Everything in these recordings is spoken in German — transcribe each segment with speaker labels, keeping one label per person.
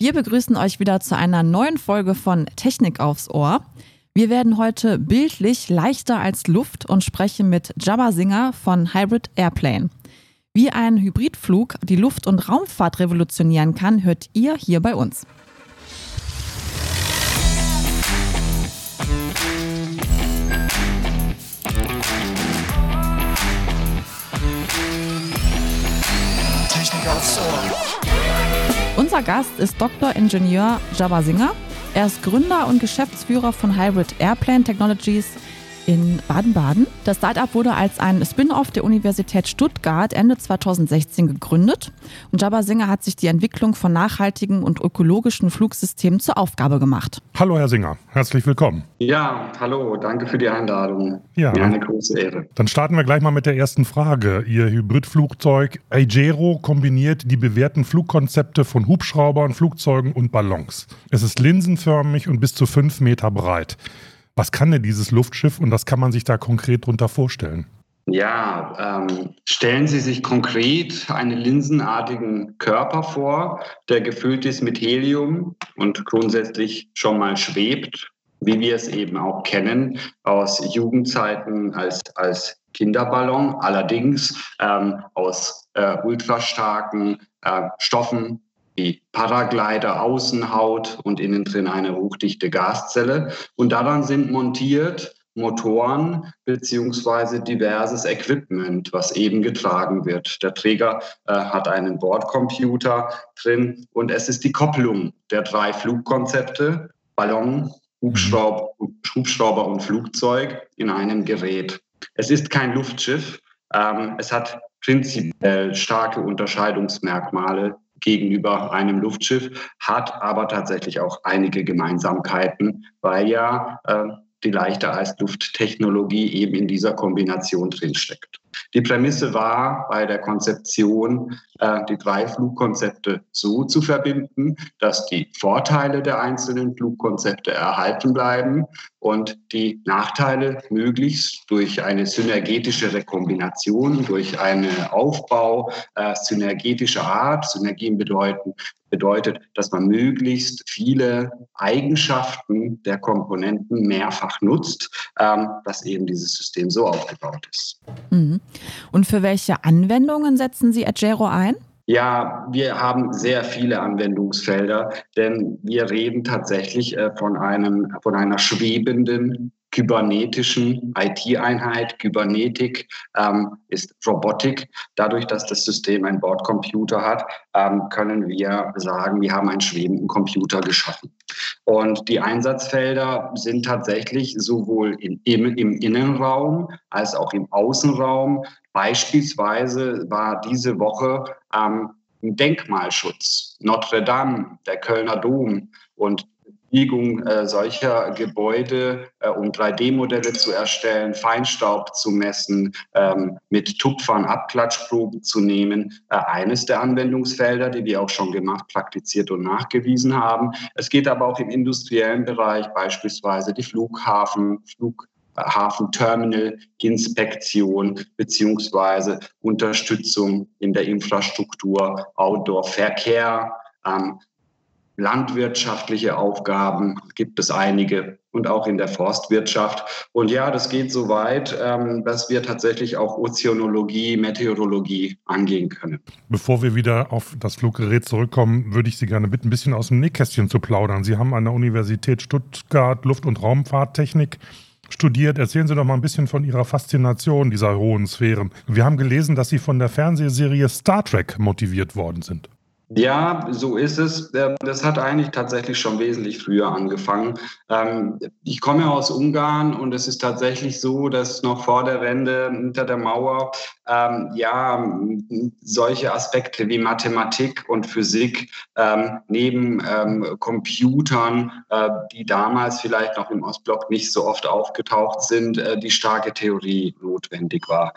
Speaker 1: Wir begrüßen euch wieder zu einer neuen Folge von Technik aufs Ohr. Wir werden heute bildlich leichter als Luft und sprechen mit Jabba Singer von Hybrid Airplane. Wie ein Hybridflug die Luft- und Raumfahrt revolutionieren kann, hört ihr hier bei uns. Technik aufs Ohr. Unser Gast ist Dr. Ingenieur Jabba Singer. Er ist Gründer und Geschäftsführer von Hybrid Airplane Technologies in Baden-Baden. Das Startup wurde als ein Spin-off der Universität Stuttgart Ende 2016 gegründet und Jabba Singer hat sich die Entwicklung von nachhaltigen und ökologischen Flugsystemen zur Aufgabe gemacht.
Speaker 2: Hallo Herr Singer, herzlich willkommen.
Speaker 3: Ja, hallo, danke für die Einladung. Ja, Mir eine große Ehre.
Speaker 2: Dann starten wir gleich mal mit der ersten Frage. Ihr Hybridflugzeug Aegero kombiniert die bewährten Flugkonzepte von Hubschraubern, Flugzeugen und Ballons. Es ist linsenförmig und bis zu fünf Meter breit. Was kann denn dieses Luftschiff und was kann man sich da konkret darunter vorstellen?
Speaker 3: Ja, ähm, stellen Sie sich konkret einen linsenartigen Körper vor, der gefüllt ist mit Helium und grundsätzlich schon mal schwebt, wie wir es eben auch kennen aus Jugendzeiten als, als Kinderballon, allerdings ähm, aus äh, ultrastarken äh, Stoffen, wie Paraglider, Außenhaut und innen drin eine hochdichte Gaszelle. Und daran sind montiert Motoren beziehungsweise diverses Equipment, was eben getragen wird. Der Träger äh, hat einen Bordcomputer drin und es ist die Kopplung der drei Flugkonzepte, Ballon, Hubschrauber, Hubschrauber und Flugzeug in einem Gerät. Es ist kein Luftschiff. Ähm, es hat prinzipiell starke Unterscheidungsmerkmale gegenüber einem Luftschiff, hat aber tatsächlich auch einige Gemeinsamkeiten, weil ja äh, die leichte Heißlufttechnologie eben in dieser Kombination drinsteckt. Die Prämisse war bei der Konzeption, äh, die drei Flugkonzepte so zu verbinden, dass die Vorteile der einzelnen Flugkonzepte erhalten bleiben und die Nachteile möglichst durch eine synergetische Rekombination, durch einen Aufbau äh, synergetischer Art, Synergien bedeuten, bedeutet, dass man möglichst viele Eigenschaften der Komponenten mehrfach nutzt, ähm, dass eben dieses System so aufgebaut ist.
Speaker 1: Mhm. Und für welche Anwendungen setzen Sie Agero ein?
Speaker 3: Ja, wir haben sehr viele Anwendungsfelder, denn wir reden tatsächlich äh, von einem, von einer schwebenden kybernetischen IT-Einheit. Kybernetik ähm, ist Robotik. Dadurch, dass das System einen Bordcomputer hat, ähm, können wir sagen, wir haben einen schwebenden Computer geschaffen. Und die Einsatzfelder sind tatsächlich sowohl in, im, im Innenraum als auch im Außenraum. Beispielsweise war diese Woche ähm, Denkmalschutz, Notre Dame, der Kölner Dom und Biegung äh, solcher Gebäude, äh, um 3D-Modelle zu erstellen, Feinstaub zu messen, ähm, mit Tupfern Abklatschproben zu nehmen. Äh, eines der Anwendungsfelder, die wir auch schon gemacht, praktiziert und nachgewiesen haben. Es geht aber auch im industriellen Bereich, beispielsweise die Flughafen, Flug Hafenterminal-Inspektion beziehungsweise Unterstützung in der Infrastruktur, Outdoor-Verkehr, ähm, landwirtschaftliche Aufgaben gibt es einige und auch in der Forstwirtschaft. Und ja, das geht so weit, ähm, dass wir tatsächlich auch Ozeanologie, Meteorologie angehen können.
Speaker 2: Bevor wir wieder auf das Fluggerät zurückkommen, würde ich Sie gerne bitten, ein bisschen aus dem Nähkästchen zu plaudern. Sie haben an der Universität Stuttgart Luft- und Raumfahrttechnik studiert. Erzählen Sie doch mal ein bisschen von Ihrer Faszination dieser hohen Sphären. Wir haben gelesen, dass Sie von der Fernsehserie Star Trek motiviert worden sind.
Speaker 3: Ja, so ist es. Ähm, das hat eigentlich tatsächlich schon wesentlich früher angefangen. Ähm, ich komme aus Ungarn und es ist tatsächlich so, dass noch vor der Wende hinter der Mauer ähm, ja solche Aspekte wie Mathematik und Physik neben Computern, äh, die damals vielleicht noch im Ostblock nicht so oft aufgetaucht sind, äh, die starke Theorie notwendig war.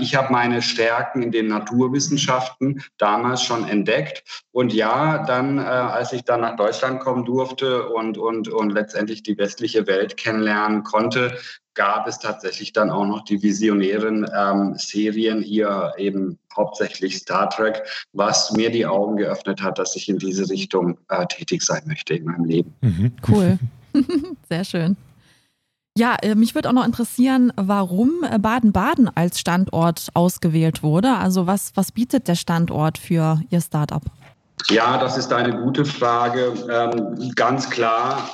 Speaker 3: ich habe meine Stärken in den Naturwissenschaften damals schon entdeckt und ja, dann, äh, als ich dann nach Deutschland kommen durfte und, und, und letztendlich die westliche Welt kennenlernen konnte, gab es tatsächlich dann auch noch die visionären ähm, Serien hier eben hauptsächlich Star Trek, was mir die Augen geöffnet hat, dass ich in diese Richtung äh, tätig sein möchte in meinem Leben.
Speaker 1: Mhm. Cool. Sehr schön. Ja, äh, mich würde auch noch interessieren, warum äh, Baden-Baden als Standort ausgewählt wurde. Also was, was bietet der Standort für Ihr Startup?
Speaker 3: Ja, das ist eine gute Frage. Ähm, ganz klar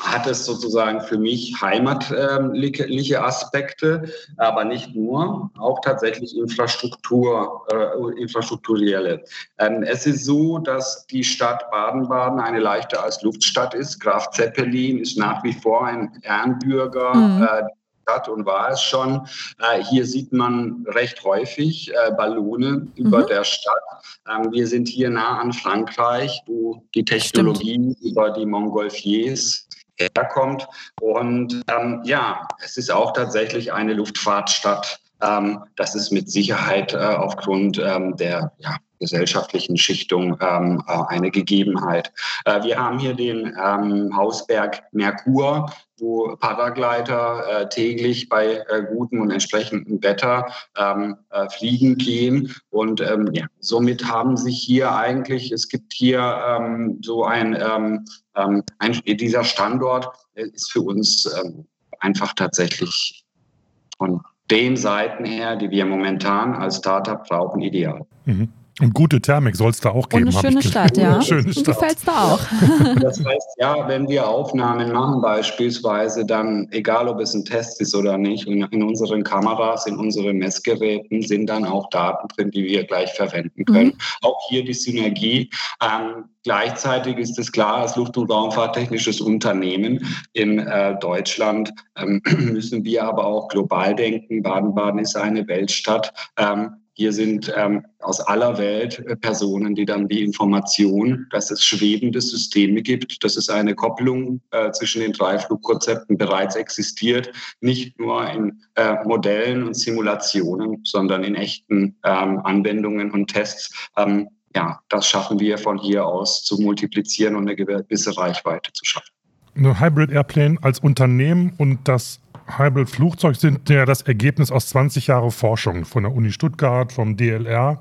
Speaker 3: hat es sozusagen für mich heimatliche Aspekte, aber nicht nur, auch tatsächlich Infrastruktur, äh, infrastrukturelle. Ähm, es ist so, dass die Stadt Baden-Baden eine leichter als Luftstadt ist. Graf Zeppelin ist nach wie vor ein Ehrenbürger. Mhm. Äh, Stadt und war es schon. Äh, hier sieht man recht häufig äh, Ballone mhm. über der Stadt. Ähm, wir sind hier nah an Frankreich, wo die Technologie Stimmt. über die Montgolfiers herkommt. Und ähm, ja, es ist auch tatsächlich eine Luftfahrtstadt. Ähm, das ist mit Sicherheit äh, aufgrund ähm, der ja, gesellschaftlichen Schichtung ähm, äh, eine Gegebenheit. Äh, wir haben hier den ähm, Hausberg Merkur, wo Paragleiter äh, täglich bei äh, gutem und entsprechendem Wetter ähm, äh, fliegen gehen. Und ähm, ja, somit haben sich hier eigentlich, es gibt hier ähm, so ein, ähm, ähm, ein, dieser Standort ist für uns ähm, einfach tatsächlich von den Seiten her, die wir momentan als Startup brauchen, ideal.
Speaker 2: Mhm. Und gute Thermik soll es da auch geben.
Speaker 1: Und eine schöne Stadt, ja. schöne Stadt. Gefällt es da auch.
Speaker 3: Das heißt, ja, wenn wir Aufnahmen machen beispielsweise, dann, egal ob es ein Test ist oder nicht, in unseren Kameras, in unseren Messgeräten sind dann auch Daten drin, die wir gleich verwenden können. Mhm. Auch hier die Synergie. Ähm, Gleichzeitig ist es klar, als Luft- und Raumfahrttechnisches Unternehmen in äh, Deutschland ähm, müssen wir aber auch global denken. Baden-Baden ist eine Weltstadt. Ähm, hier sind ähm, aus aller Welt äh, Personen, die dann die Information, dass es schwebende Systeme gibt, dass es eine Kopplung äh, zwischen den drei Flugkonzepten bereits existiert, nicht nur in äh, Modellen und Simulationen, sondern in echten ähm, Anwendungen und Tests. Ähm, ja, das schaffen wir von hier aus zu multiplizieren und eine gewisse Reichweite zu schaffen.
Speaker 2: Eine Hybrid Airplane als Unternehmen und das Hybrid-Flugzeug sind ja das Ergebnis aus 20 Jahren Forschung von der Uni Stuttgart, vom DLR.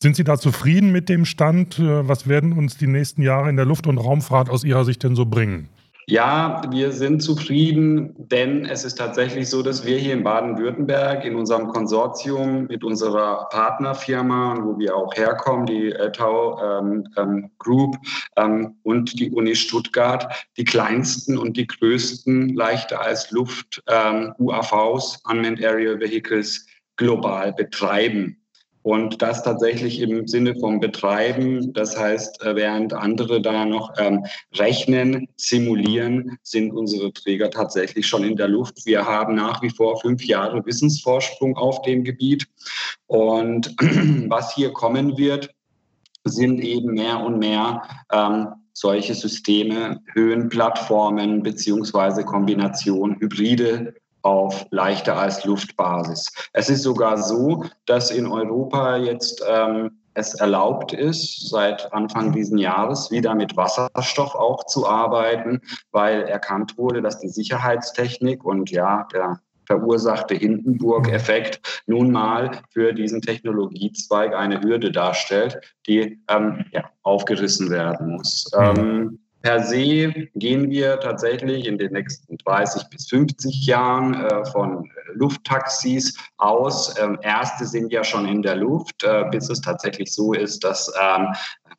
Speaker 2: Sind Sie da zufrieden mit dem Stand? Was werden uns die nächsten Jahre in der Luft- und Raumfahrt aus Ihrer Sicht denn so bringen?
Speaker 3: Ja, wir sind zufrieden, denn es ist tatsächlich so, dass wir hier in Baden-Württemberg in unserem Konsortium mit unserer Partnerfirma, wo wir auch herkommen, die Tau ähm, ähm, Group ähm, und die Uni Stuttgart, die kleinsten und die größten leichter als Luft ähm, UAVs, Unmanned Aerial Vehicles, global betreiben. Und das tatsächlich im Sinne vom Betreiben. Das heißt, äh, während andere da noch ähm, rechnen, simulieren, sind unsere Träger tatsächlich schon in der Luft. Wir haben nach wie vor fünf Jahre Wissensvorsprung auf dem Gebiet. Und was hier kommen wird, sind eben mehr und mehr ähm, solche Systeme, Höhenplattformen beziehungsweise Kombination Hybride auf leichter als Luftbasis. Es ist sogar so, dass in Europa jetzt ähm, es erlaubt ist, seit Anfang dieses Jahres wieder mit Wasserstoff auch zu arbeiten, weil erkannt wurde, dass die Sicherheitstechnik und ja, der verursachte Hindenburg-Effekt nun mal für diesen Technologiezweig eine Hürde darstellt, die ähm, ja, aufgerissen werden muss. Mhm. Ähm, Per se gehen wir tatsächlich in den nächsten 30 bis 50 Jahren äh, von Lufttaxis aus. Ähm, erste sind ja schon in der Luft, äh, bis es tatsächlich so ist, dass ähm,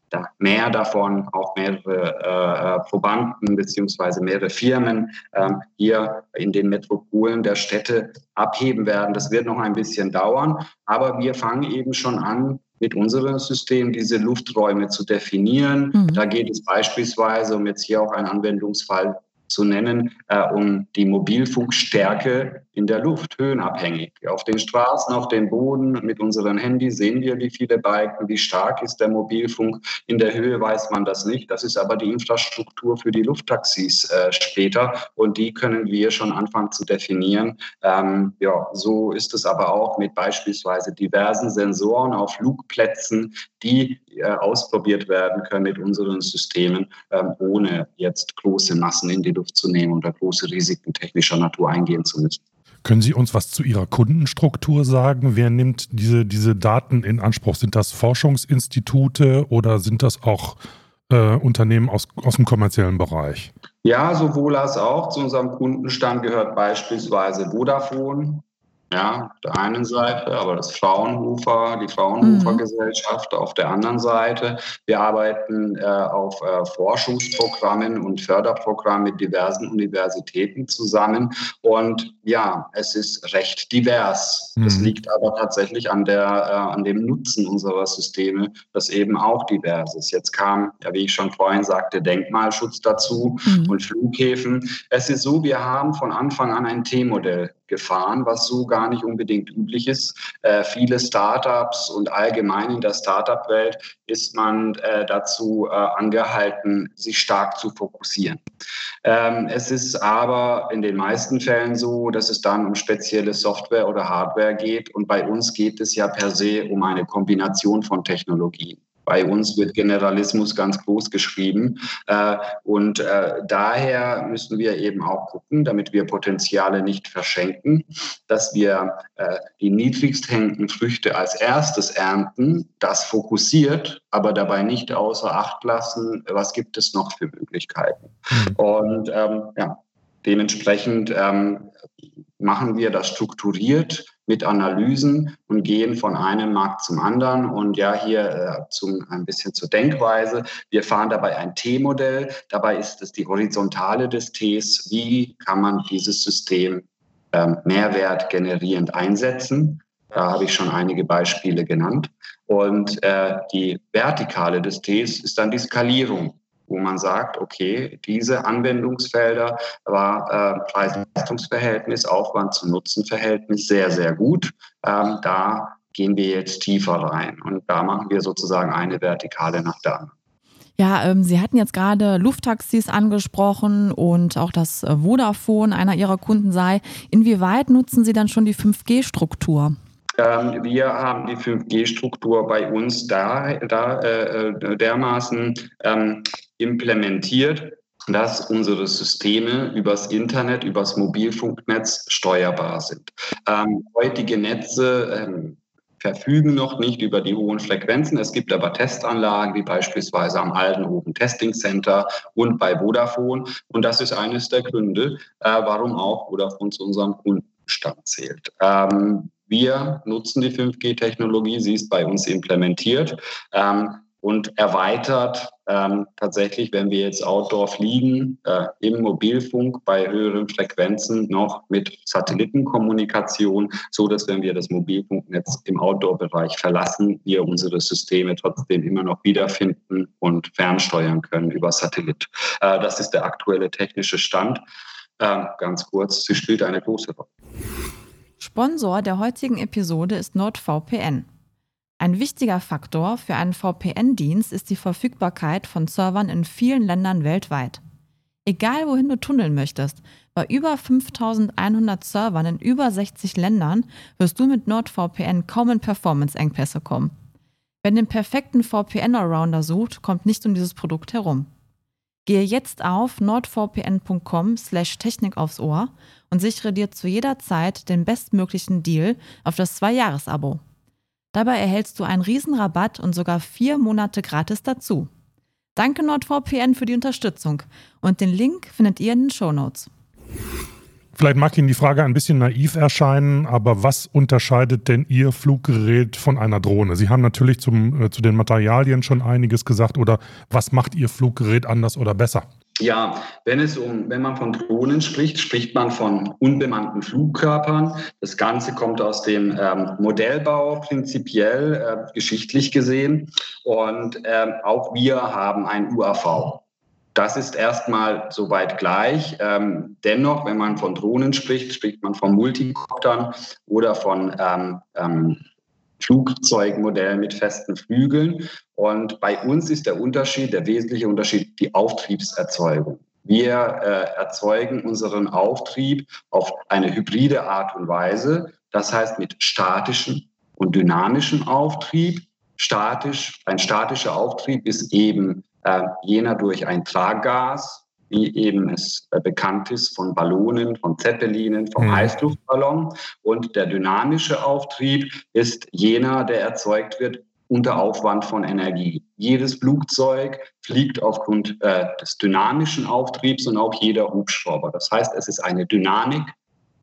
Speaker 3: da mehr davon, auch mehrere äh, Probanden beziehungsweise mehrere Firmen ähm, hier in den Metropolen der Städte abheben werden. Das wird noch ein bisschen dauern, aber wir fangen eben schon an, mit unserem System diese Lufträume zu definieren. Mhm. Da geht es beispielsweise, um jetzt hier auch einen Anwendungsfall zu nennen, äh, um die Mobilfunkstärke in der Luft, höhenabhängig. Auf den Straßen, auf dem Boden, mit unseren Handys sehen wir, wie viele Balken, wie stark ist der Mobilfunk. In der Höhe weiß man das nicht. Das ist aber die Infrastruktur für die Lufttaxis äh, später und die können wir schon anfangen zu definieren. Ähm, ja, so ist es aber auch mit beispielsweise diversen Sensoren auf Flugplätzen, die äh, ausprobiert werden können mit unseren Systemen, ähm, ohne jetzt große Massen in die Luft zu nehmen oder große Risiken technischer Natur eingehen zu müssen.
Speaker 2: Können Sie uns was zu Ihrer Kundenstruktur sagen? Wer nimmt diese, diese Daten in Anspruch? Sind das Forschungsinstitute oder sind das auch äh, Unternehmen aus, aus dem kommerziellen Bereich?
Speaker 3: Ja, sowohl als auch. Zu unserem Kundenstand gehört beispielsweise Vodafone, ja, auf der einen Seite, aber das Fraunhofer, die Fraunhofer mhm. Auf der anderen Seite. Wir arbeiten äh, auf äh, Forschungsprogrammen und Förderprogrammen mit diversen Universitäten zusammen. Und ja, es ist recht divers. Mhm. Das liegt aber tatsächlich an, der, äh, an dem Nutzen unserer Systeme, das eben auch divers ist. Jetzt kam, ja, wie ich schon vorhin sagte, Denkmalschutz dazu mhm. und Flughäfen. Es ist so, wir haben von Anfang an ein T-Modell gefahren, was so gar nicht unbedingt üblich ist. Äh, viele Startups und allgemein in der Startup-Welt ist man äh, dazu äh, angehalten, sich stark zu fokussieren. Ähm, es ist aber in den meisten Fällen so, dass es dann um spezielle Software oder Hardware geht. Und bei uns geht es ja per se um eine Kombination von Technologien. Bei uns wird Generalismus ganz groß geschrieben. Äh, und äh, daher müssen wir eben auch gucken, damit wir Potenziale nicht verschenken, dass wir äh, die niedrigst hängenden Früchte als erstes ernten, das fokussiert, aber dabei nicht außer Acht lassen, was gibt es noch für Möglichkeiten. Mhm. Und ähm, ja, dementsprechend ähm, machen wir das strukturiert mit Analysen und gehen von einem Markt zum anderen. Und ja, hier äh, zum, ein bisschen zur Denkweise. Wir fahren dabei ein T-Modell. Dabei ist es die Horizontale des Ts. Wie kann man dieses System ähm, Mehrwert generierend einsetzen? Da habe ich schon einige Beispiele genannt. Und äh, die Vertikale des Ts ist dann die Skalierung wo man sagt, okay, diese Anwendungsfelder war äh, Preis-Leistungs-Verhältnis, Aufwand zu Nutzen-Verhältnis sehr, sehr gut. Ähm, da gehen wir jetzt tiefer rein und da machen wir sozusagen eine Vertikale nach der anderen.
Speaker 1: Ja, ähm, Sie hatten jetzt gerade Lufttaxis angesprochen und auch das äh, Vodafone einer Ihrer Kunden sei. Inwieweit nutzen Sie dann schon die 5G-Struktur?
Speaker 3: Ähm, wir haben die 5G-Struktur bei uns da, da äh, äh, dermaßen ähm, implementiert, dass unsere Systeme übers Internet, übers Mobilfunknetz steuerbar sind. Ähm, heutige Netze ähm, verfügen noch nicht über die hohen Frequenzen. Es gibt aber Testanlagen, wie beispielsweise am Altenhofen Testing Center und bei Vodafone. Und das ist eines der Gründe, äh, warum auch Vodafone zu unserem Kundenstand zählt. Ähm, wir nutzen die 5G-Technologie, sie ist bei uns implementiert. Ähm, und erweitert ähm, tatsächlich, wenn wir jetzt Outdoor fliegen, äh, im Mobilfunk bei höheren Frequenzen noch mit Satellitenkommunikation, so dass wenn wir das Mobilfunknetz im Outdoor-Bereich verlassen, wir unsere Systeme trotzdem immer noch wiederfinden und fernsteuern können über Satellit. Äh, das ist der aktuelle technische Stand. Äh, ganz kurz, sie spielt eine große Rolle.
Speaker 1: Sponsor der heutigen Episode ist NordVPN. Ein wichtiger Faktor für einen VPN-Dienst ist die Verfügbarkeit von Servern in vielen Ländern weltweit. Egal wohin du tunneln möchtest, bei über 5100 Servern in über 60 Ländern wirst du mit NordVPN kaum in Performance-Engpässe kommen. Wer den perfekten VPN-Allrounder sucht, kommt nicht um dieses Produkt herum. Gehe jetzt auf nordvpn.com slash Technik aufs Ohr und sichere dir zu jeder Zeit den bestmöglichen Deal auf das Zwei-Jahres-Abo. Dabei erhältst du einen Riesenrabatt und sogar vier Monate gratis dazu. Danke NordVPN für die Unterstützung und den Link findet ihr in den Show Notes.
Speaker 2: Vielleicht mag Ihnen die Frage ein bisschen naiv erscheinen, aber was unterscheidet denn Ihr Fluggerät von einer Drohne? Sie haben natürlich zum, äh, zu den Materialien schon einiges gesagt oder was macht Ihr Fluggerät anders oder besser?
Speaker 3: Ja, wenn es um, wenn man von Drohnen spricht, spricht man von unbemannten Flugkörpern. Das Ganze kommt aus dem ähm, Modellbau prinzipiell, äh, geschichtlich gesehen. Und ähm, auch wir haben ein UAV. Das ist erstmal soweit gleich. Ähm, dennoch, wenn man von Drohnen spricht, spricht man von Multikoptern oder von Flugzeugmodellen mit festen Flügeln. Und bei uns ist der Unterschied, der wesentliche Unterschied, die Auftriebserzeugung. Wir äh, erzeugen unseren Auftrieb auf eine hybride Art und Weise, das heißt mit statischem und dynamischem Auftrieb. Statisch, ein statischer Auftrieb ist eben äh, jener durch ein Traggas wie eben es äh, bekannt ist, von Ballonen, von Zeppelinen, vom mhm. Heißluftballon. Und der dynamische Auftrieb ist jener, der erzeugt wird unter Aufwand von Energie. Jedes Flugzeug fliegt aufgrund äh, des dynamischen Auftriebs und auch jeder Hubschrauber. Das heißt, es ist eine Dynamik,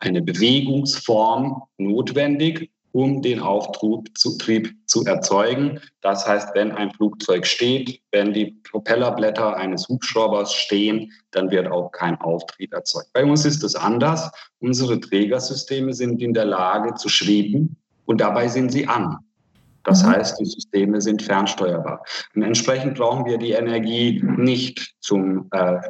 Speaker 3: eine Bewegungsform notwendig, um den Auftrieb zu erzeugen. Das heißt, wenn ein Flugzeug steht, wenn die Propellerblätter eines Hubschraubers stehen, dann wird auch kein Auftrieb erzeugt. Bei uns ist es anders. Unsere Trägersysteme sind in der Lage zu schweben und dabei sind sie an. Das mhm. heißt, die Systeme sind fernsteuerbar. Und entsprechend brauchen wir die Energie nicht zum äh,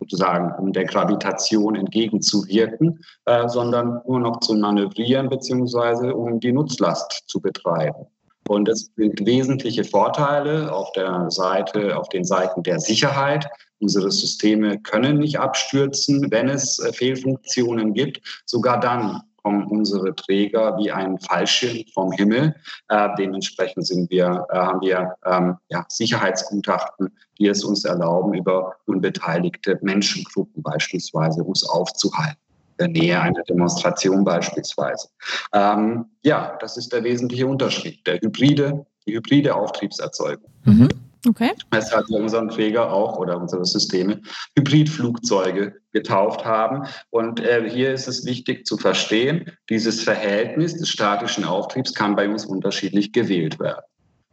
Speaker 3: sozusagen, um der Gravitation entgegenzuwirken, äh, sondern nur noch zu manövrieren beziehungsweise um die Nutzlast zu betreiben. Und es bringt wesentliche Vorteile auf der Seite, auf den Seiten der Sicherheit. Unsere Systeme können nicht abstürzen, wenn es äh, Fehlfunktionen gibt. Sogar dann kommen unsere Träger wie ein Fallschirm vom Himmel. Äh, dementsprechend sind wir, äh, haben wir ähm, ja, Sicherheitsgutachten, die es uns erlauben, über unbeteiligte Menschengruppen beispielsweise uns aufzuhalten. Der Nähe einer Demonstration beispielsweise. Ähm, ja, das ist der wesentliche Unterschied. Der hybride, die hybride Auftriebserzeugung. Mhm. Okay. Weshalb wir unseren Träger auch oder unsere Systeme Hybridflugzeuge getauft haben. Und äh, hier ist es wichtig zu verstehen, dieses Verhältnis des statischen Auftriebs kann bei uns unterschiedlich gewählt werden.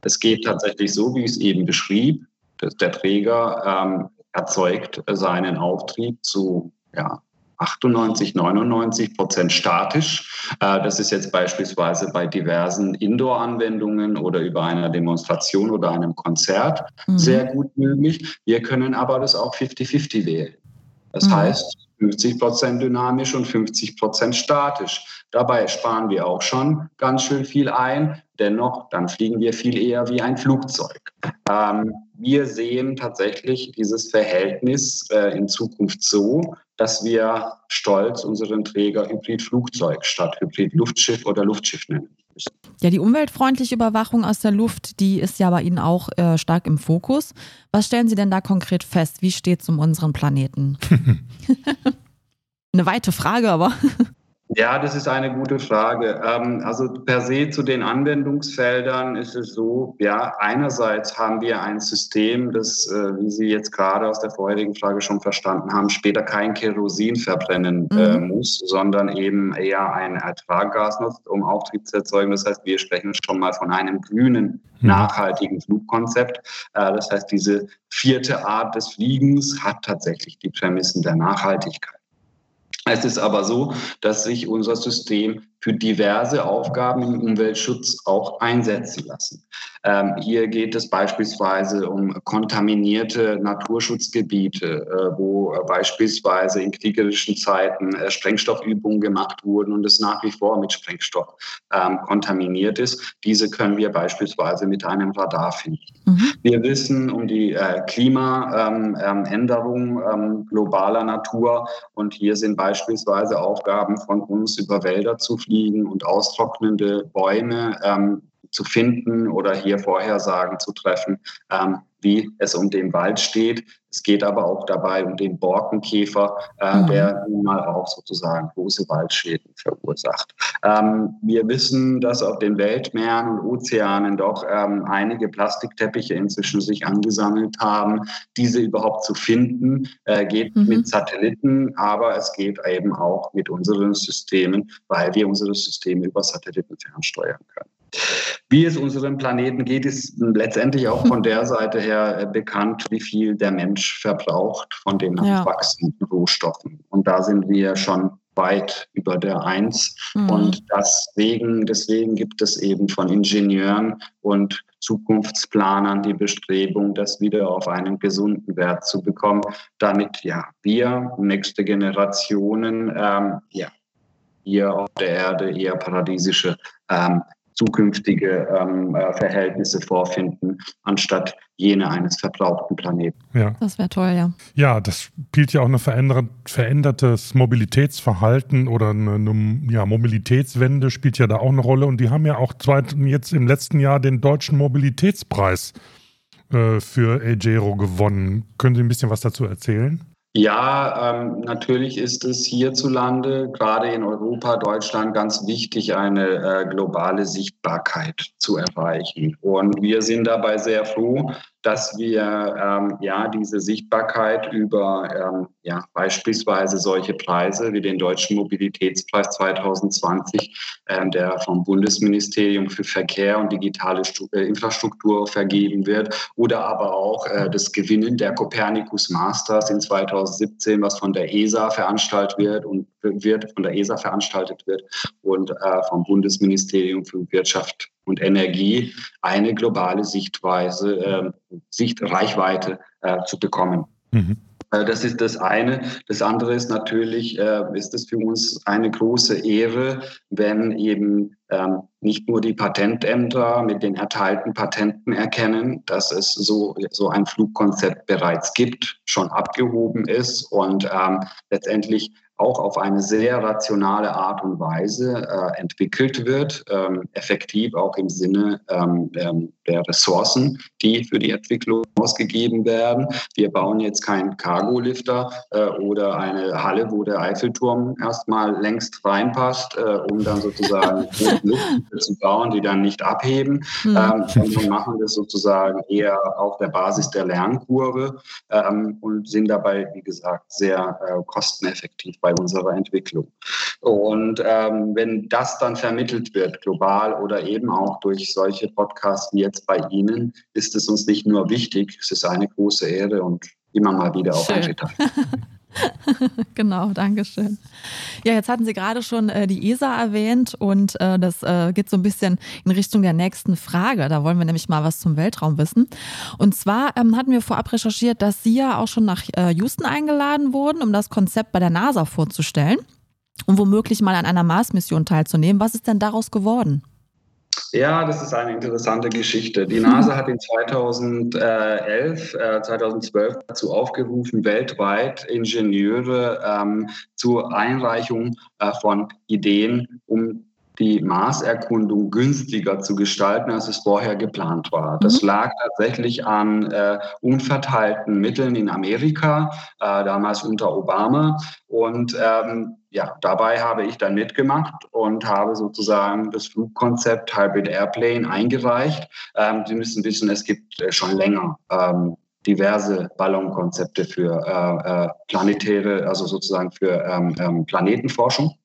Speaker 3: Es geht tatsächlich so, wie ich es eben beschrieb, dass der Träger ähm, erzeugt seinen Auftrieb zu ja, 98, 99 Prozent statisch. Äh, das ist jetzt beispielsweise bei diversen Indoor-Anwendungen oder über einer Demonstration oder einem Konzert mhm. sehr gut möglich. Wir können aber das auch 50-50 wählen. Das mhm. heißt, 50 Prozent dynamisch und 50 Prozent statisch. Dabei sparen wir auch schon ganz schön viel ein. Dennoch, dann fliegen wir viel eher wie ein Flugzeug. Ähm, wir sehen tatsächlich dieses Verhältnis äh, in Zukunft so, dass wir stolz unseren Träger Hybrid-Flugzeug statt Hybrid-Luftschiff oder Luftschiff nennen.
Speaker 1: Ja, die umweltfreundliche Überwachung aus der Luft, die ist ja bei Ihnen auch äh, stark im Fokus. Was stellen Sie denn da konkret fest? Wie steht es um unseren Planeten? Eine weite Frage, aber.
Speaker 3: Ja, das ist eine gute Frage. Ähm, also per se zu den Anwendungsfeldern ist es so, ja, einerseits haben wir ein System, das, äh, wie Sie jetzt gerade aus der vorherigen Frage schon verstanden haben, später kein Kerosin verbrennen äh, mhm. muss, sondern eben eher ein Ertraggas nutzt, um Auftrieb zu erzeugen. Das heißt, wir sprechen schon mal von einem grünen, mhm. nachhaltigen Flugkonzept. Äh, das heißt, diese vierte Art des Fliegens hat tatsächlich die Prämissen der Nachhaltigkeit. Es ist aber so, dass sich unser System für diverse Aufgaben im Umweltschutz auch einsetzen lassen. Ähm, hier geht es beispielsweise um kontaminierte Naturschutzgebiete, äh, wo äh, beispielsweise in kriegerischen Zeiten äh, Sprengstoffübungen gemacht wurden und es nach wie vor mit Sprengstoff ähm, kontaminiert ist. Diese können wir beispielsweise mit einem Radar finden. Mhm. Wir wissen um die äh, Klimaänderung ähm, ähm, globaler Natur und hier sind beispielsweise Aufgaben von uns über Wälder zu fliegen liegen und austrocknende Bäume ähm, zu finden oder hier Vorhersagen zu treffen, ähm, wie es um den Wald steht. Es geht aber auch dabei um den Borkenkäfer, äh, mhm. der nun mal auch sozusagen große Waldschäden verursacht. Ähm, wir wissen, dass auf den Weltmeeren und Ozeanen doch ähm, einige Plastikteppiche inzwischen sich angesammelt haben. Diese überhaupt zu finden, äh, geht mhm. mit Satelliten, aber es geht eben auch mit unseren Systemen, weil wir unsere Systeme über Satelliten fernsteuern können. Wie es unserem Planeten geht, ist letztendlich auch von der Seite her äh, bekannt, wie viel der Mensch verbraucht von den ja. Rohstoffen. Und da sind wir schon weit über der Eins. Mhm. Und deswegen, deswegen gibt es eben von Ingenieuren und Zukunftsplanern die Bestrebung, das wieder auf einen gesunden Wert zu bekommen, damit ja wir, nächste Generationen, ähm, ja, hier auf der Erde eher paradiesische ähm, zukünftige ähm, äh, Verhältnisse vorfinden, anstatt jene eines verbrauchten Planeten.
Speaker 1: Ja. Das wäre toll, ja.
Speaker 2: Ja, das spielt ja auch ein verändertes Mobilitätsverhalten oder eine, eine ja, Mobilitätswende spielt ja da auch eine Rolle. Und die haben ja auch jetzt im letzten Jahr den Deutschen Mobilitätspreis äh, für Ejero gewonnen. Können Sie ein bisschen was dazu erzählen?
Speaker 3: Ja, ähm, natürlich ist es hierzulande, gerade in Europa, Deutschland, ganz wichtig, eine äh, globale Sichtbarkeit zu erreichen. Und wir sind dabei sehr froh, dass wir ähm, ja diese Sichtbarkeit über ähm, ja, beispielsweise solche Preise wie den Deutschen Mobilitätspreis 2020, ähm, der vom Bundesministerium für Verkehr und digitale Stu äh, Infrastruktur vergeben wird, oder aber auch äh, das Gewinnen der Copernicus Masters in 2017, was von der ESA veranstaltet wird und wird von der ESA veranstaltet wird und äh, vom Bundesministerium für Wirtschaft und Energie eine globale Sichtweise, äh, Sicht, Reichweite äh, zu bekommen. Mhm. Äh, das ist das eine. Das andere ist natürlich, äh, ist es für uns eine große Ehre, wenn eben ähm, nicht nur die Patentämter mit den erteilten Patenten erkennen, dass es so, so ein Flugkonzept bereits gibt, schon abgehoben ist und ähm, letztendlich auch auf eine sehr rationale Art und Weise äh, entwickelt wird, ähm, effektiv auch im Sinne ähm, ähm, der Ressourcen, die für die Entwicklung ausgegeben werden. Wir bauen jetzt keinen Cargo-Lifter äh, oder eine Halle, wo der Eiffelturm erstmal längst reinpasst, äh, um dann sozusagen zu bauen, die dann nicht abheben. Mhm. Ähm, wir machen das sozusagen eher auf der Basis der Lernkurve ähm, und sind dabei, wie gesagt, sehr äh, kosteneffektiv bei unserer Entwicklung. Und ähm, wenn das dann vermittelt wird, global oder eben auch durch solche Podcasts wie jetzt bei Ihnen, ist es uns nicht nur wichtig, es ist eine große Ehre und immer mal wieder auch ein Detail.
Speaker 1: genau, danke schön. Ja, jetzt hatten Sie gerade schon äh, die ESA erwähnt und äh, das äh, geht so ein bisschen in Richtung der nächsten Frage. Da wollen wir nämlich mal was zum Weltraum wissen. Und zwar ähm, hatten wir vorab recherchiert, dass Sie ja auch schon nach äh, Houston eingeladen wurden, um das Konzept bei der NASA vorzustellen und womöglich mal an einer Mars-Mission teilzunehmen. Was ist denn daraus geworden?
Speaker 3: Ja, das ist eine interessante Geschichte. Die NASA hat in 2011, äh, 2012 dazu aufgerufen, weltweit Ingenieure ähm, zur Einreichung äh, von Ideen, um die Marserkundung günstiger zu gestalten, als es vorher geplant war. Das mhm. lag tatsächlich an äh, unverteilten Mitteln in Amerika, äh, damals unter Obama. Und ähm, ja, dabei habe ich dann mitgemacht und habe sozusagen das Flugkonzept Hybrid Airplane eingereicht. Ähm, Sie müssen wissen, es gibt äh, schon länger ähm, diverse Ballonkonzepte für äh, äh, planetäre, also sozusagen für ähm, ähm Planetenforschung.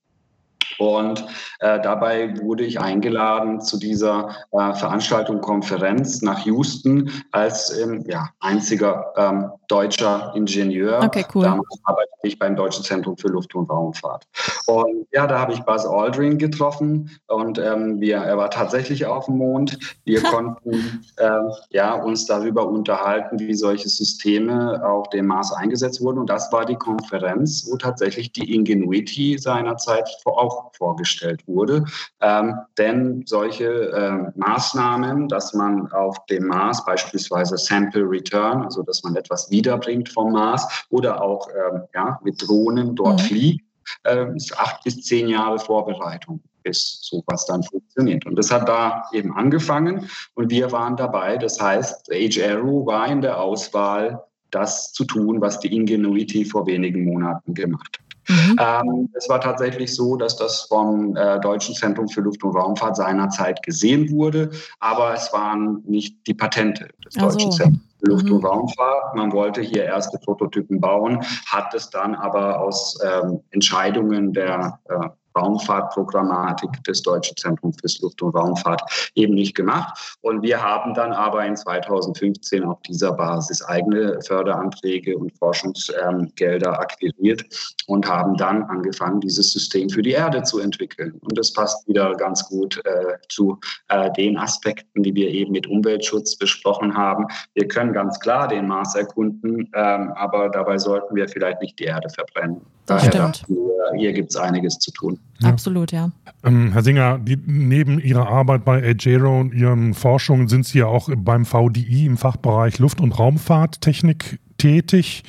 Speaker 3: Und äh, dabei wurde ich eingeladen zu dieser äh, Veranstaltung Konferenz nach Houston als ähm, ja, einziger ähm, deutscher Ingenieur.
Speaker 1: Okay, cool.
Speaker 3: Damals arbeitete ich beim Deutschen Zentrum für Luft- und Raumfahrt. Und ja, da habe ich Buzz Aldrin getroffen und ähm, wir, er war tatsächlich auf dem Mond. Wir konnten äh, ja, uns darüber unterhalten, wie solche Systeme auf dem Mars eingesetzt wurden. Und das war die Konferenz, wo tatsächlich die Ingenuity seinerzeit auch vorgestellt wurde. Ähm, denn solche äh, Maßnahmen, dass man auf dem Mars beispielsweise Sample Return, also dass man etwas wiederbringt vom Mars oder auch ähm, ja, mit Drohnen dort mhm. fliegt, äh, ist acht bis zehn Jahre Vorbereitung bis sowas dann funktioniert. Und das hat da eben angefangen und wir waren dabei. Das heißt, Age Arrow war in der Auswahl, das zu tun, was die Ingenuity vor wenigen Monaten gemacht hat. Mhm. Ähm, es war tatsächlich so, dass das vom äh, Deutschen Zentrum für Luft- und Raumfahrt seinerzeit gesehen wurde, aber es waren nicht die Patente des also. Deutschen Zentrums. für Luft- und mhm. Raumfahrt. Man wollte hier erste Prototypen bauen, hat es dann aber aus ähm, Entscheidungen der äh, Raumfahrtprogrammatik des Deutschen Zentrums für Luft- und Raumfahrt eben nicht gemacht. Und wir haben dann aber in 2015 auf dieser Basis eigene Förderanträge und Forschungsgelder akquiriert und haben dann angefangen, dieses System für die Erde zu entwickeln. Und das passt wieder ganz gut äh, zu äh, den Aspekten, die wir eben mit Umweltschutz besprochen haben. Wir können ganz klar den Mars erkunden, ähm, aber dabei sollten wir vielleicht nicht die Erde verbrennen.
Speaker 1: Das Daher stimmt.
Speaker 3: Wir, hier gibt es einiges zu tun.
Speaker 1: Ja. Absolut, ja.
Speaker 2: Ähm, Herr Singer, die, neben Ihrer Arbeit bei AJRO und Ihren Forschungen sind Sie ja auch beim VDI im Fachbereich Luft- und Raumfahrttechnik tätig.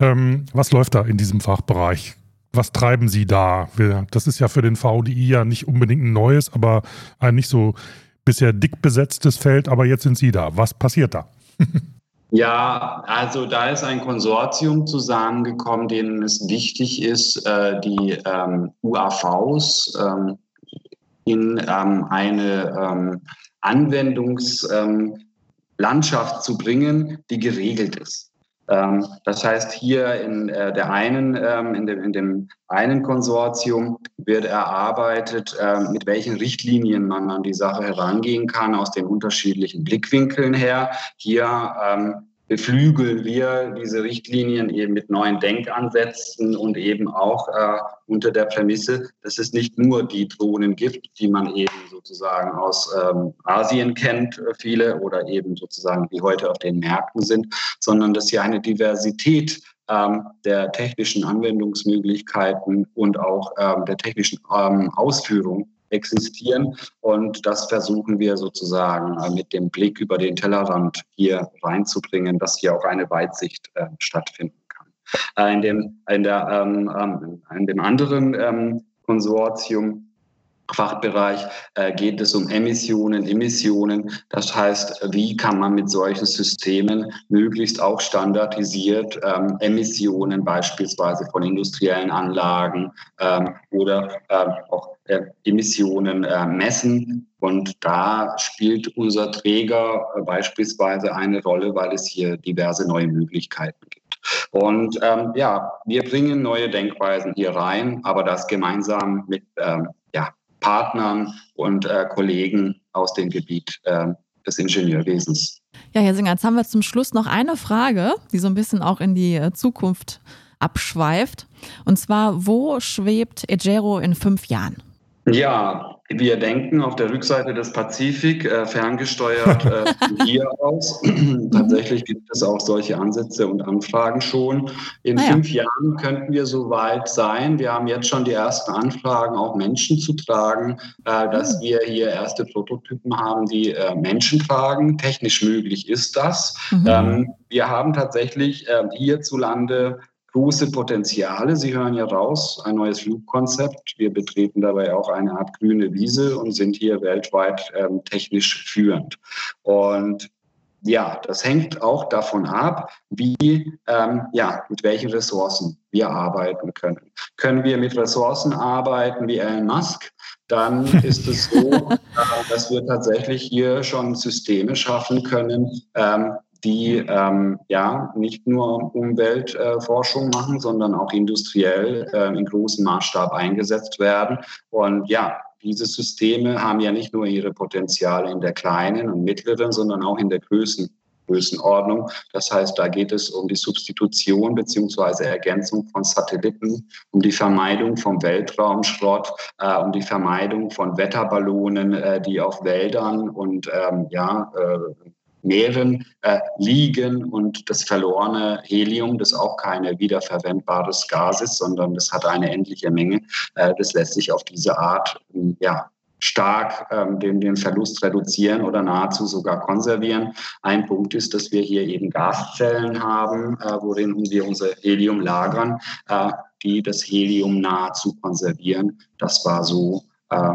Speaker 2: Ähm, was läuft da in diesem Fachbereich? Was treiben Sie da? Das ist ja für den VDI ja nicht unbedingt ein neues, aber ein nicht so bisher dick besetztes Feld, aber jetzt sind Sie da. Was passiert da?
Speaker 3: Ja, also da ist ein Konsortium zusammengekommen, denen es wichtig ist, äh, die ähm, UAVs ähm, in ähm, eine Anwendungslandschaft zu bringen, die geregelt ist. Ähm, das heißt, hier in äh, der einen, ähm, in dem, in dem einen Konsortium wird erarbeitet, ähm, mit welchen Richtlinien man an die Sache herangehen kann aus den unterschiedlichen Blickwinkeln her. Hier beflügeln wir diese Richtlinien eben mit neuen Denkansätzen und eben auch äh, unter der Prämisse, dass es nicht nur die Drohnen gibt, die man eben sozusagen aus ähm, Asien kennt, äh, viele, oder eben sozusagen die heute auf den Märkten sind, sondern dass hier eine Diversität ähm, der technischen Anwendungsmöglichkeiten und auch ähm, der technischen ähm, Ausführung existieren. Und das versuchen wir sozusagen äh, mit dem Blick über den Tellerrand hier reinzubringen, dass hier auch eine Weitsicht äh, stattfinden kann. Äh, in, dem, in, der, ähm, ähm in dem anderen ähm, Konsortium Fachbereich äh, geht es um Emissionen, Emissionen. Das heißt, wie kann man mit solchen Systemen möglichst auch standardisiert ähm, Emissionen beispielsweise von industriellen Anlagen ähm, oder ähm, auch äh, Emissionen äh, messen. Und da spielt unser Träger äh, beispielsweise eine Rolle, weil es hier diverse neue Möglichkeiten gibt. Und ähm, ja, wir bringen neue Denkweisen hier rein, aber das gemeinsam mit ähm, ja, Partnern und äh, Kollegen aus dem Gebiet äh, des Ingenieurwesens.
Speaker 1: Ja, Herr Singer, jetzt haben wir zum Schluss noch eine Frage, die so ein bisschen auch in die Zukunft abschweift. Und zwar, wo schwebt Egero in fünf Jahren?
Speaker 3: Ja, wir denken auf der Rückseite des Pazifik, äh, ferngesteuert äh, hier aus. Tatsächlich gibt es auch solche Ansätze und Anfragen schon. In ah, ja. fünf Jahren könnten wir so weit sein. Wir haben jetzt schon die ersten Anfragen, auch Menschen zu tragen, äh, dass mhm. wir hier erste Prototypen haben, die äh, Menschen tragen. Technisch möglich ist das. Mhm. Ähm, wir haben tatsächlich äh, hierzulande große Potenziale. Sie hören ja raus, ein neues Flugkonzept. Wir betreten dabei auch eine Art grüne Wiese und sind hier weltweit ähm, technisch führend. Und ja, das hängt auch davon ab, wie, ähm, ja, mit welchen Ressourcen wir arbeiten können. Können wir mit Ressourcen arbeiten wie Elon Musk, dann ist es so, äh, dass wir tatsächlich hier schon Systeme schaffen können, ähm, die ähm, ja nicht nur Umweltforschung äh, machen, sondern auch industriell äh, in großem Maßstab eingesetzt werden. Und ja, diese Systeme haben ja nicht nur ihre Potenziale in der kleinen und mittleren, sondern auch in der Größen, Größenordnung. Das heißt, da geht es um die Substitution beziehungsweise Ergänzung von Satelliten, um die Vermeidung vom Weltraumschrott, äh, um die Vermeidung von Wetterballonen, äh, die auf Wäldern und ähm, ja, äh, Meeren äh, liegen und das verlorene Helium, das auch keine wiederverwendbares Gas ist, sondern das hat eine endliche Menge, äh, das lässt sich auf diese Art äh, ja, stark ähm, den, den Verlust reduzieren oder nahezu sogar konservieren. Ein Punkt ist, dass wir hier eben Gaszellen haben, äh, worin wir unser Helium lagern, äh, die das Helium nahezu konservieren. Das war so äh,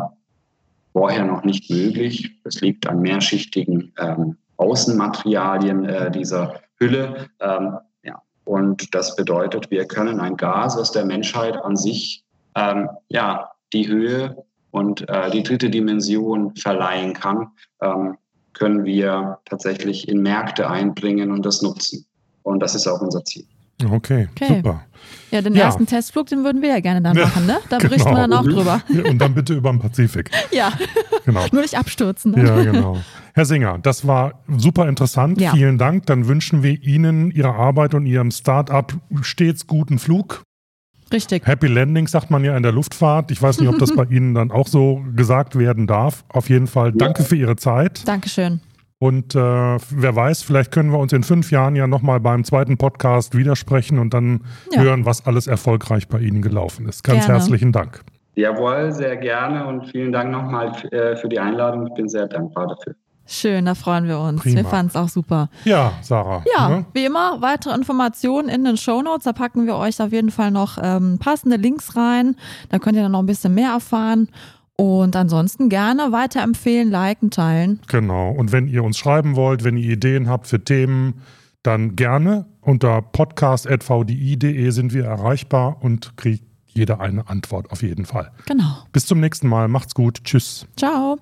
Speaker 3: vorher noch nicht möglich. Das liegt an mehrschichtigen ähm, Außenmaterialien äh, dieser Hülle. Ähm, ja. Und das bedeutet, wir können ein Gas, aus der Menschheit an sich ähm, ja, die Höhe und äh, die dritte Dimension verleihen kann, ähm, können wir tatsächlich in Märkte einbringen und das nutzen. Und das ist auch unser Ziel.
Speaker 2: Okay, okay. super.
Speaker 1: Ja, den ja. ersten Testflug, den würden wir ja gerne dann machen, ne? Da genau. berichten wir dann auch drüber.
Speaker 2: Und dann bitte über den Pazifik.
Speaker 1: Ja, genau. Nur nicht abstürzen. Ne?
Speaker 2: Ja, genau. Herr Singer, das war super interessant. Ja. Vielen Dank. Dann wünschen wir Ihnen, Ihrer Arbeit und Ihrem Start-up stets guten Flug.
Speaker 1: Richtig.
Speaker 2: Happy Landing sagt man ja in der Luftfahrt. Ich weiß nicht, ob das bei Ihnen dann auch so gesagt werden darf. Auf jeden Fall danke für Ihre Zeit.
Speaker 1: Dankeschön.
Speaker 2: Und äh, wer weiß, vielleicht können wir uns in fünf Jahren ja nochmal beim zweiten Podcast widersprechen und dann ja. hören, was alles erfolgreich bei Ihnen gelaufen ist. Ganz gerne. herzlichen Dank.
Speaker 3: Jawohl, sehr gerne und vielen Dank nochmal äh, für die Einladung. Ich bin sehr dankbar dafür.
Speaker 1: Schön, da freuen wir uns. Prima. Wir fanden es auch super.
Speaker 2: Ja, Sarah.
Speaker 1: Ja, ne? wie immer, weitere Informationen in den Show Notes. Da packen wir euch auf jeden Fall noch ähm, passende Links rein. Da könnt ihr dann noch ein bisschen mehr erfahren. Und ansonsten gerne weiterempfehlen, liken, teilen.
Speaker 2: Genau. Und wenn ihr uns schreiben wollt, wenn ihr Ideen habt für Themen, dann gerne. Unter podcast.vdi.de sind wir erreichbar und kriegt jeder eine Antwort auf jeden Fall.
Speaker 1: Genau.
Speaker 2: Bis zum nächsten Mal. Macht's gut. Tschüss.
Speaker 1: Ciao.